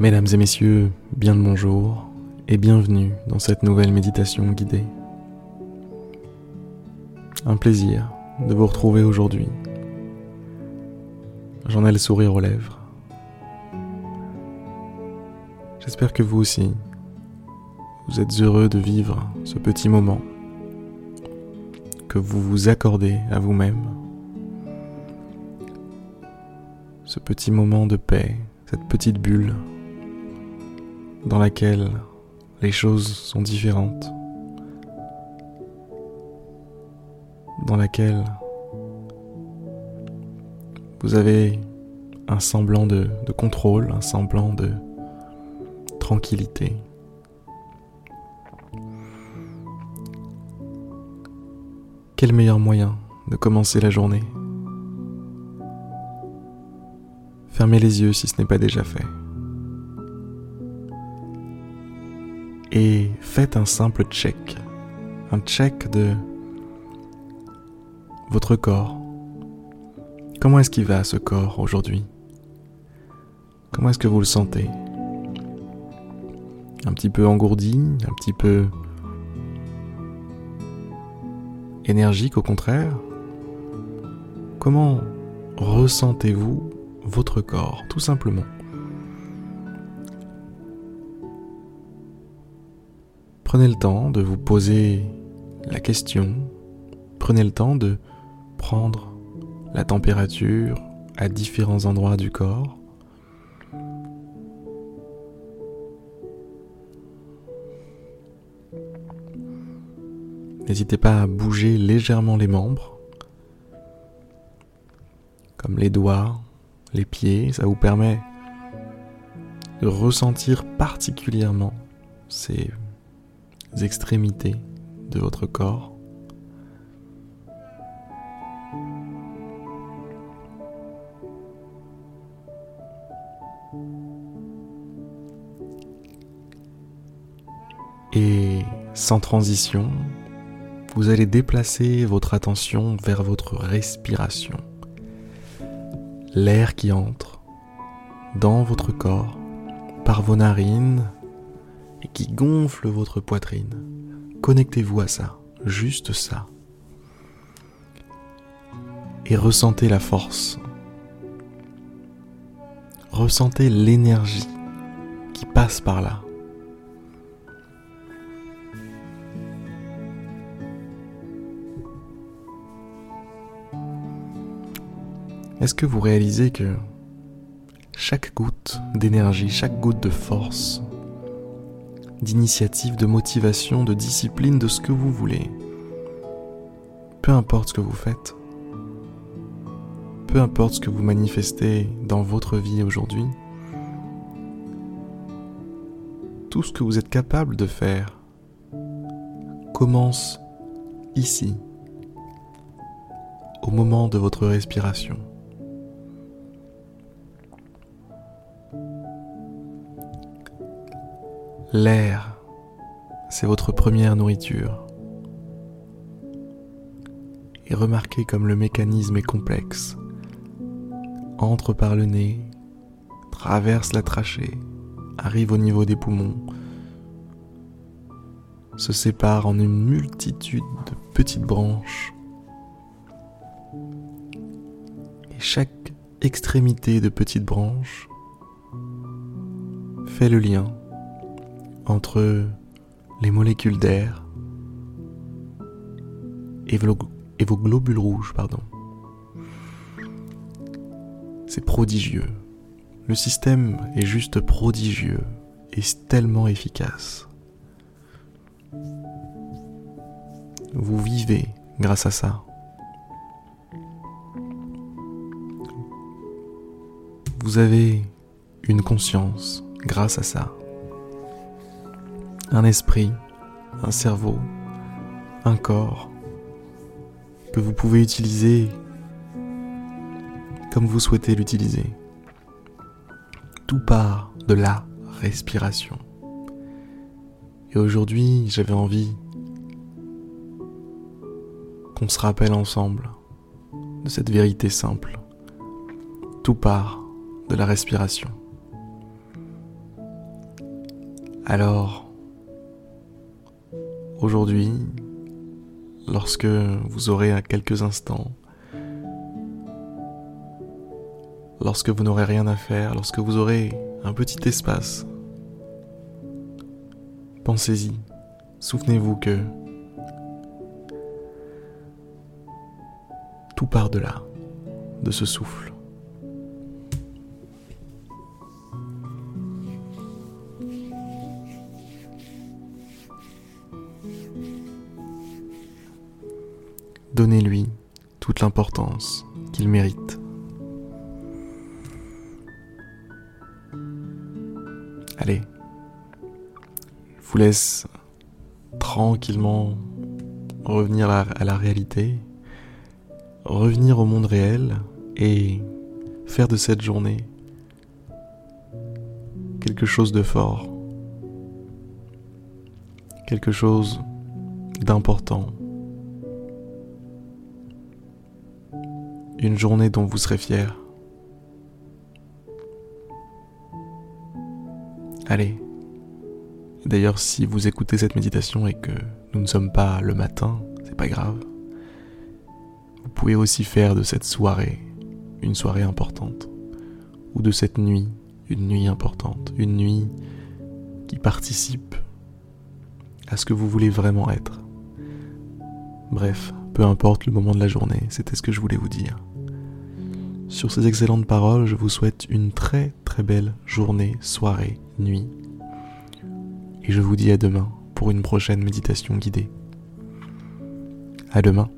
Mesdames et messieurs, bien le bonjour et bienvenue dans cette nouvelle méditation guidée. Un plaisir de vous retrouver aujourd'hui. J'en ai le sourire aux lèvres. J'espère que vous aussi, vous êtes heureux de vivre ce petit moment vous vous accordez à vous-même. Ce petit moment de paix, cette petite bulle dans laquelle les choses sont différentes, dans laquelle vous avez un semblant de contrôle, un semblant de tranquillité. Quel meilleur moyen de commencer la journée? Fermez les yeux si ce n'est pas déjà fait. Et faites un simple check. Un check de votre corps. Comment est-ce qu'il va ce corps aujourd'hui? Comment est-ce que vous le sentez? Un petit peu engourdi, un petit peu énergique au contraire. Comment ressentez-vous votre corps, tout simplement? Prenez le temps de vous poser la question, prenez le temps de prendre la température à différents endroits du corps. N'hésitez pas à bouger légèrement les membres, comme les doigts, les pieds, ça vous permet de ressentir particulièrement ces extrémités de votre corps. Et sans transition, vous allez déplacer votre attention vers votre respiration. L'air qui entre dans votre corps par vos narines et qui gonfle votre poitrine. Connectez-vous à ça, juste ça. Et ressentez la force. Ressentez l'énergie qui passe par là. Est-ce que vous réalisez que chaque goutte d'énergie, chaque goutte de force, d'initiative, de motivation, de discipline, de ce que vous voulez, peu importe ce que vous faites, peu importe ce que vous manifestez dans votre vie aujourd'hui, tout ce que vous êtes capable de faire commence ici, au moment de votre respiration. L'air, c'est votre première nourriture. Et remarquez comme le mécanisme est complexe. Entre par le nez, traverse la trachée, arrive au niveau des poumons, se sépare en une multitude de petites branches. Et chaque extrémité de petites branches fait le lien entre les molécules d'air et, vos globules rouges, pardon. C'est prodigieux. Le système est juste prodigieux et tellement efficace. Vous vivez grâce à ça. Vous avez une conscience grâce à ça un esprit, un cerveau, un corps que vous pouvez utiliser comme vous souhaitez l'utiliser. Tout part de la respiration. Et aujourd'hui, j'avais envie qu'on se rappelle ensemble de cette vérité simple. Tout part de la respiration. Alors, aujourd'hui, lorsque vous aurez à quelques instants, lorsque vous n'aurez rien à faire, lorsque vous aurez un petit espace, pensez-y, souvenez-vous que tout part de là, de ce souffle. Donnez-lui toute l'importance qu'il mérite. Allez, je vous laisse tranquillement revenir à la réalité, revenir au monde réel et faire de cette journée quelque chose de fort, quelque chose d'important, une journée dont vous serez fier. Allez. D'ailleurs, si vous écoutez cette méditation et que nous ne sommes pas le matin, c'est pas grave. Vous pouvez aussi faire de cette soirée une soirée importante. Ou de cette nuit une nuit importante. Une nuit qui participe à ce que vous voulez vraiment être. Bref, peu importe le moment de la journée, c'était ce que je voulais vous dire. Sur ces excellentes paroles, je vous souhaite une très très belle journée, soirée, nuit. Et je vous dis à demain pour une prochaine méditation guidée. À demain.